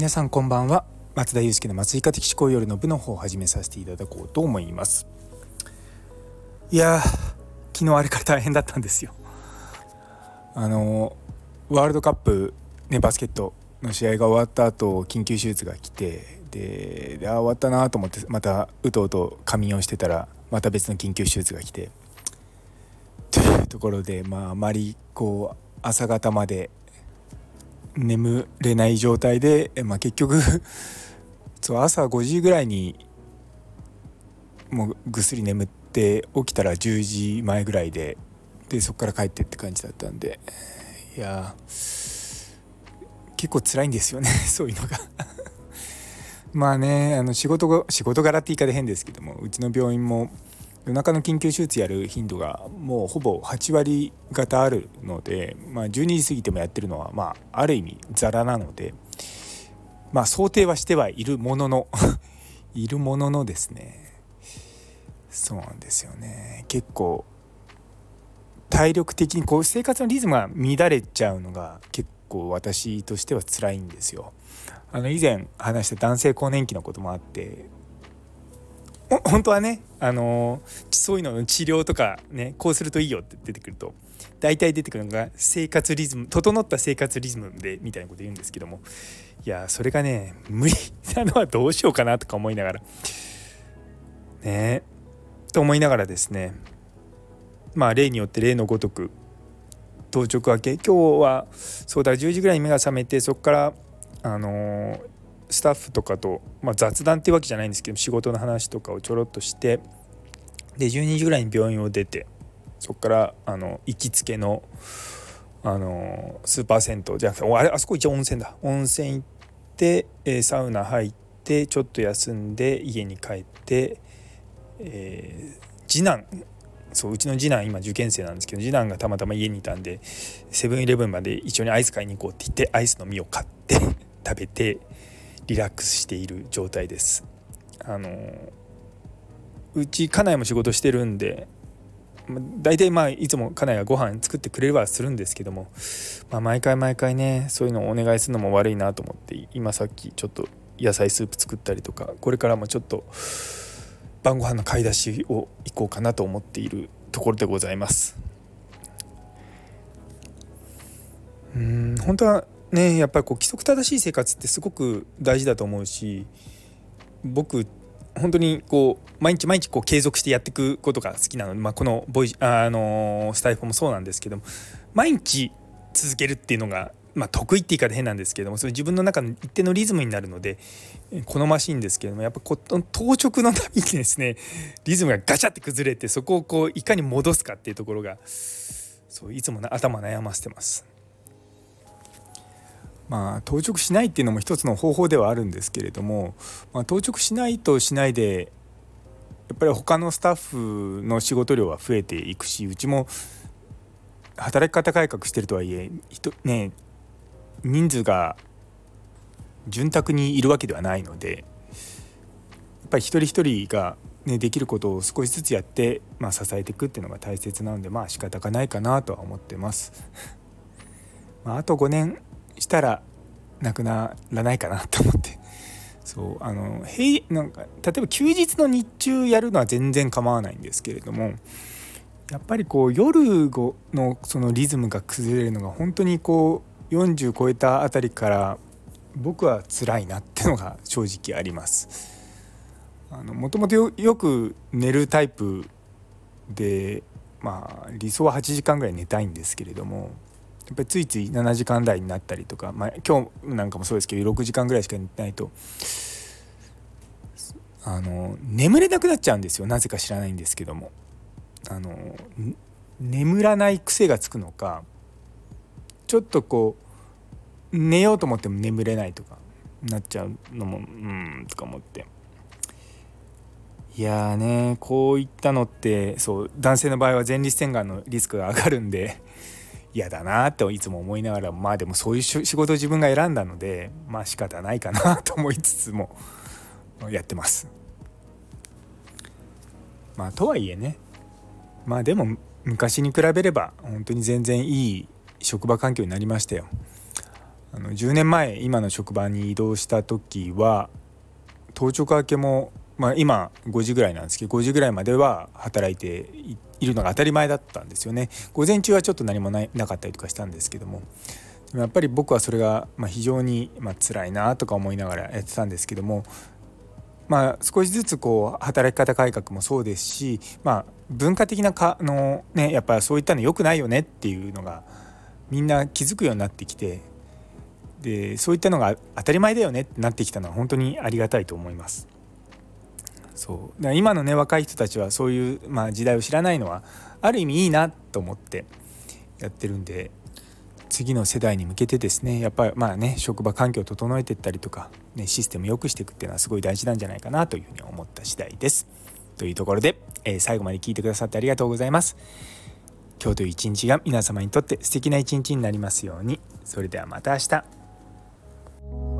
皆さんこんばんは。松田祐介の松井家的思考夜の部の方を始めさせていただこうと思います。いや昨日あれから大変だったんですよ。あのワールドカップねバスケットの試合が終わった後緊急手術が来てでであ終わったなと思ってまたうとうと仮眠をしてたらまた別の緊急手術が来て。というところでまああまりこう朝方まで眠れない状態で、まあ、結局 そう朝5時ぐらいにもうぐっすり眠って起きたら10時前ぐらいででそこから帰ってって感じだったんで。いや結構辛いんですよね そういうのが。まあねあの仕事仕事柄って言い方変ですけどもうちの病院も夜中の緊急手術やる頻度がもうほぼ8割方あるので、まあ、12時過ぎてもやってるのは、まあ、ある意味ザラなので、まあ、想定はしてはいるものの いるもののですねそうなんですよね結構体力的にこう生活のリズムが乱れちゃうのが結構私としては辛いんですよ。あの以前話した男性更年期のこともあって 本当はね、あのそういうのの治療とかねこうするといいよって出てくると大体出てくるのが生活リズム整った生活リズムでみたいなこと言うんですけどもいやそれがね無理なのはどうしようかなとか思いながらねと思いながらですねまあ例によって例のごとく当直明け今日はそうだ10時ぐらいに目が覚めてそこからあのスタッフとかと、まあ、雑談っていうわけじゃないんですけど仕事の話とかをちょろっとしてで12時ぐらいに病院を出てそこからあの行きつけのあのスーパー銭湯じゃなくてあれあそこ一応温泉だ。温泉行って、え、サウナ入ってちょっと休んで家に帰って、えー、次男そううちの次男今受験生なんですけど次男がたまたま家にいたんでセブンイレブンまで一緒にアイス買いに行こうって言ってアイスの実を買って食べてリラックスしている状態です。あのうち家内も仕事してるんで大体まあいつも家内がご飯作ってくれればするんですけども、まあ、毎回毎回ねそういうのをお願いするのも悪いなと思って今さっきちょっと野菜スープ作ったりとかこれからもちょっと晩ご飯の買い出しを行こうかなと思っているところでございます。うん本当はねやっぱりこう規則正しい生活ってすごく大事だと思うし僕本当にこう毎日毎日こう継続してやっていくことが好きなので、まあ、このボイあのスタイフもそうなんですけども毎日続けるっていうのが、まあ、得意って言い方変なんですけどもそれ自分の中の一定のリズムになるので好ましいんですけどもやっぱこ当直のたびにですねリズムがガチャって崩れてそこをこういかに戻すかっていうところがそういつも頭悩ませてます。まあ、当直しないっていうのも一つの方法ではあるんですけれども、まあ、当直しないとしないでやっぱり他のスタッフの仕事量は増えていくしうちも働き方改革してるとはいえね人数が潤沢にいるわけではないのでやっぱり一人一人が、ね、できることを少しずつやって、まあ、支えていくっていうのが大切なのでまあ仕方がないかなとは思ってます。まあ、あと5年したらなくならないかなと思ってそうあの平なんか例えば休日の日中やるのは全然構わないんですけれどもやっぱりこう夜のそのリズムが崩れるのが本当にこう40超えたあたりから僕は辛いなってのが正直あります。もともとよく寝るタイプでまあ理想は8時間ぐらい寝たいんですけれどもやっぱりついつい7時間台になったりとか、まあ、今日なんかもそうですけど6時間ぐらいしか寝てないとあの眠れなくなっちゃうんですよ。なぜか知らないんですけども。あの眠らない癖がつくのかちょっとこう寝ようと思っても眠れないとかなっちゃうのもうんとか思って。いやねこういったのってそう男性の場合は前立腺がんのリスクが上がるんで嫌だなっていつも思いながらまあでもそういう仕事を自分が選んだのでまあ仕方ないかなと思いつつも やってます。まあとはいえねまあでも昔に比べれば本当に全然いい職場環境になりましたよ。あの10年前今の職場に移動した時は当直明けも、まあ、今5時ぐらいなんですけど5時ぐらいまでは働いているのが当たり前だったんですよね午前中はちょっと何もないなかったりとかしたんですけどもでもやっぱり僕はそれがま非常にま辛いなとか思いながらやってたんですけどもまあ、少しずつこう働き方改革もそうですし、まあ、文化的なかの、ね、やっぱそういったの良くないよねっていうのがみんな気づくようになってきてでそういったのが当たり前だよねってなってきたのは本当にありがたいと思います。そうだ今のね若い人たちはそういう、まあ、時代を知らないのはある意味いいなと思ってやってるんで次の世代に向けてですねやっぱりまあね職場環境を整えていったりとか、ね、システム良くしていくっていうのはすごい大事なんじゃないかなというふうに思った次第です。というところで、えー、最後まで聞いてくださってありがとうございます。今日という一日が皆様にとって素敵な一日になりますように。それではまた明日。